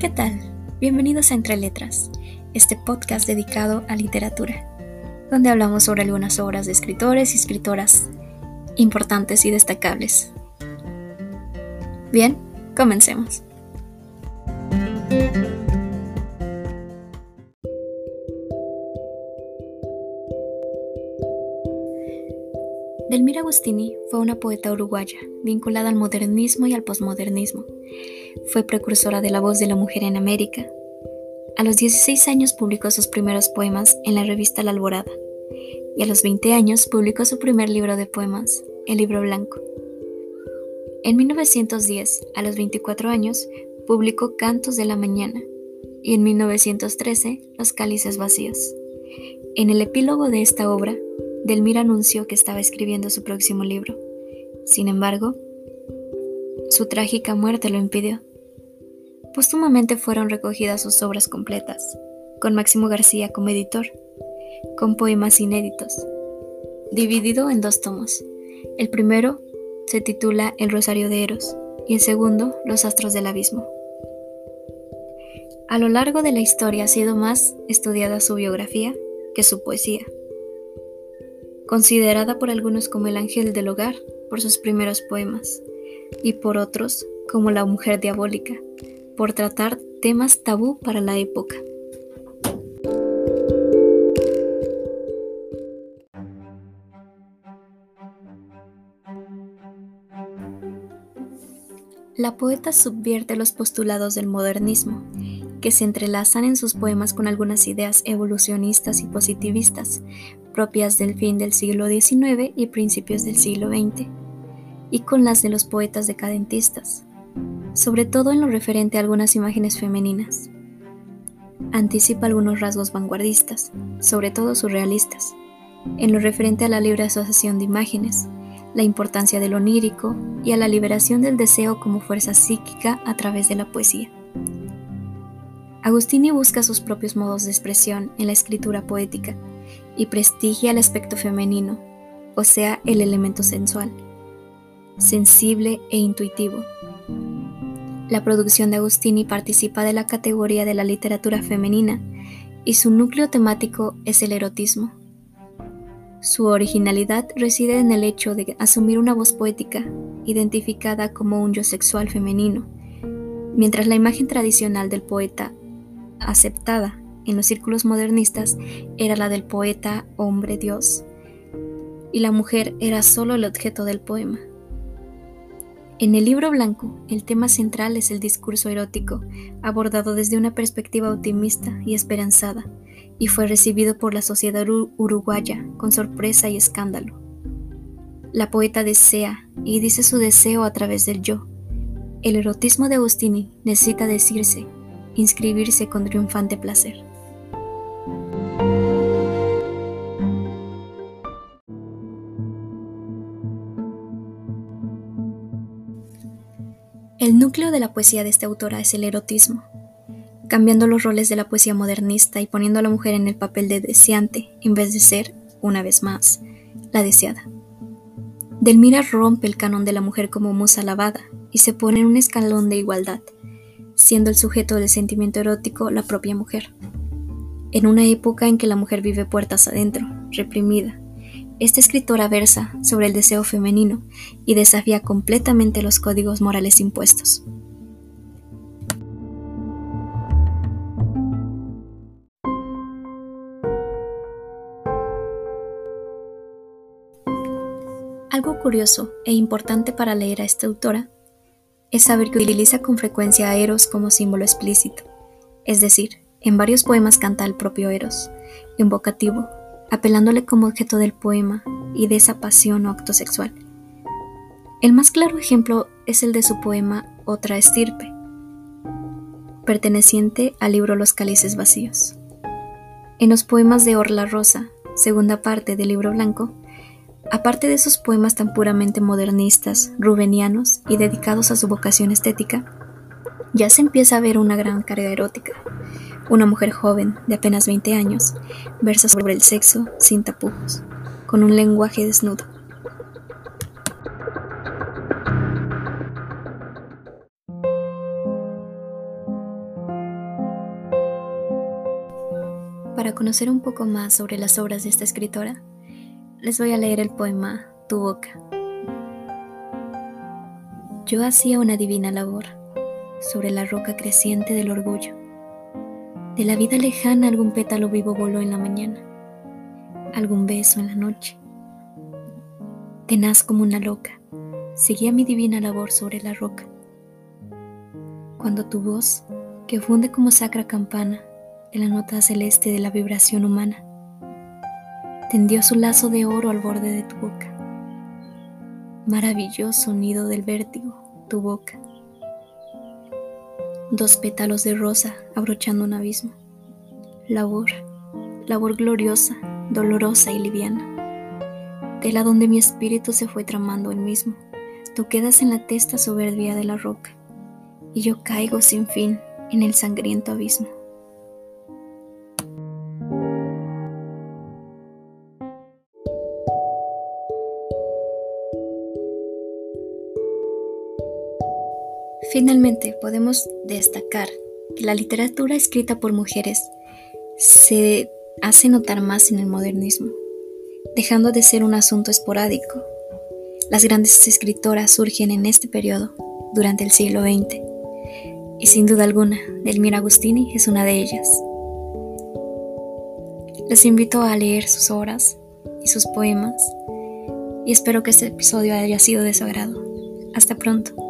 ¿Qué tal? Bienvenidos a Entre Letras, este podcast dedicado a literatura, donde hablamos sobre algunas obras de escritores y escritoras importantes y destacables. Bien, comencemos. Delmira Agustini fue una poeta uruguaya vinculada al modernismo y al posmodernismo. Fue precursora de la voz de la mujer en América. A los 16 años publicó sus primeros poemas en la revista La Alborada y a los 20 años publicó su primer libro de poemas, El Libro Blanco. En 1910, a los 24 años, publicó Cantos de la Mañana y en 1913 Los Cálices Vacíos. En el epílogo de esta obra, Delmira anunció que estaba escribiendo su próximo libro. Sin embargo, su trágica muerte lo impidió. Póstumamente fueron recogidas sus obras completas, con Máximo García como editor, con poemas inéditos, dividido en dos tomos. El primero se titula El Rosario de Eros y el segundo Los Astros del Abismo. A lo largo de la historia ha sido más estudiada su biografía que su poesía considerada por algunos como el ángel del hogar por sus primeros poemas y por otros como la mujer diabólica, por tratar temas tabú para la época. La poeta subvierte los postulados del modernismo, que se entrelazan en sus poemas con algunas ideas evolucionistas y positivistas, propias del fin del siglo XIX y principios del siglo XX, y con las de los poetas decadentistas, sobre todo en lo referente a algunas imágenes femeninas. Anticipa algunos rasgos vanguardistas, sobre todo surrealistas, en lo referente a la libre asociación de imágenes, la importancia de lo onírico y a la liberación del deseo como fuerza psíquica a través de la poesía. Agustini busca sus propios modos de expresión en la escritura poética y prestigia el aspecto femenino, o sea, el elemento sensual, sensible e intuitivo. La producción de Agustini participa de la categoría de la literatura femenina y su núcleo temático es el erotismo. Su originalidad reside en el hecho de asumir una voz poética identificada como un yo sexual femenino, mientras la imagen tradicional del poeta, aceptada en los círculos modernistas era la del poeta hombre dios, y la mujer era solo el objeto del poema. En el libro blanco, el tema central es el discurso erótico, abordado desde una perspectiva optimista y esperanzada, y fue recibido por la sociedad uruguaya con sorpresa y escándalo. La poeta desea y dice su deseo a través del yo. El erotismo de Agustini necesita decirse, inscribirse con triunfante placer. El núcleo de la poesía de esta autora es el erotismo, cambiando los roles de la poesía modernista y poniendo a la mujer en el papel de deseante en vez de ser, una vez más, la deseada. Delmira rompe el canon de la mujer como musa lavada y se pone en un escalón de igualdad, siendo el sujeto del sentimiento erótico la propia mujer. En una época en que la mujer vive puertas adentro, reprimida, esta escritora versa sobre el deseo femenino y desafía completamente los códigos morales impuestos. Algo curioso e importante para leer a esta autora es saber que utiliza con frecuencia a Eros como símbolo explícito, es decir, en varios poemas canta al propio Eros, invocativo, apelándole como objeto del poema y de esa pasión o acto sexual. El más claro ejemplo es el de su poema Otra estirpe, perteneciente al libro Los cálices vacíos. En los poemas de Orla Rosa, segunda parte del libro blanco, aparte de sus poemas tan puramente modernistas, rubenianos y dedicados a su vocación estética, ya se empieza a ver una gran carga erótica, una mujer joven, de apenas 20 años, versa sobre el sexo sin tapujos, con un lenguaje desnudo. Para conocer un poco más sobre las obras de esta escritora, les voy a leer el poema Tu boca. Yo hacía una divina labor sobre la roca creciente del orgullo de la vida lejana algún pétalo vivo voló en la mañana, algún beso en la noche. Tenaz como una loca, seguía mi divina labor sobre la roca. Cuando tu voz, que funde como sacra campana en la nota celeste de la vibración humana, tendió su lazo de oro al borde de tu boca maravilloso nido del vértigo, tu boca. Dos pétalos de rosa abrochando un abismo. Labor, labor gloriosa, dolorosa y liviana. Tela donde mi espíritu se fue tramando el mismo. Tú quedas en la testa soberbia de la roca, y yo caigo sin fin en el sangriento abismo. Finalmente, podemos destacar que la literatura escrita por mujeres se hace notar más en el modernismo, dejando de ser un asunto esporádico. Las grandes escritoras surgen en este periodo, durante el siglo XX, y sin duda alguna, Delmira Agustini es una de ellas. Les invito a leer sus obras y sus poemas, y espero que este episodio haya sido de su agrado. Hasta pronto.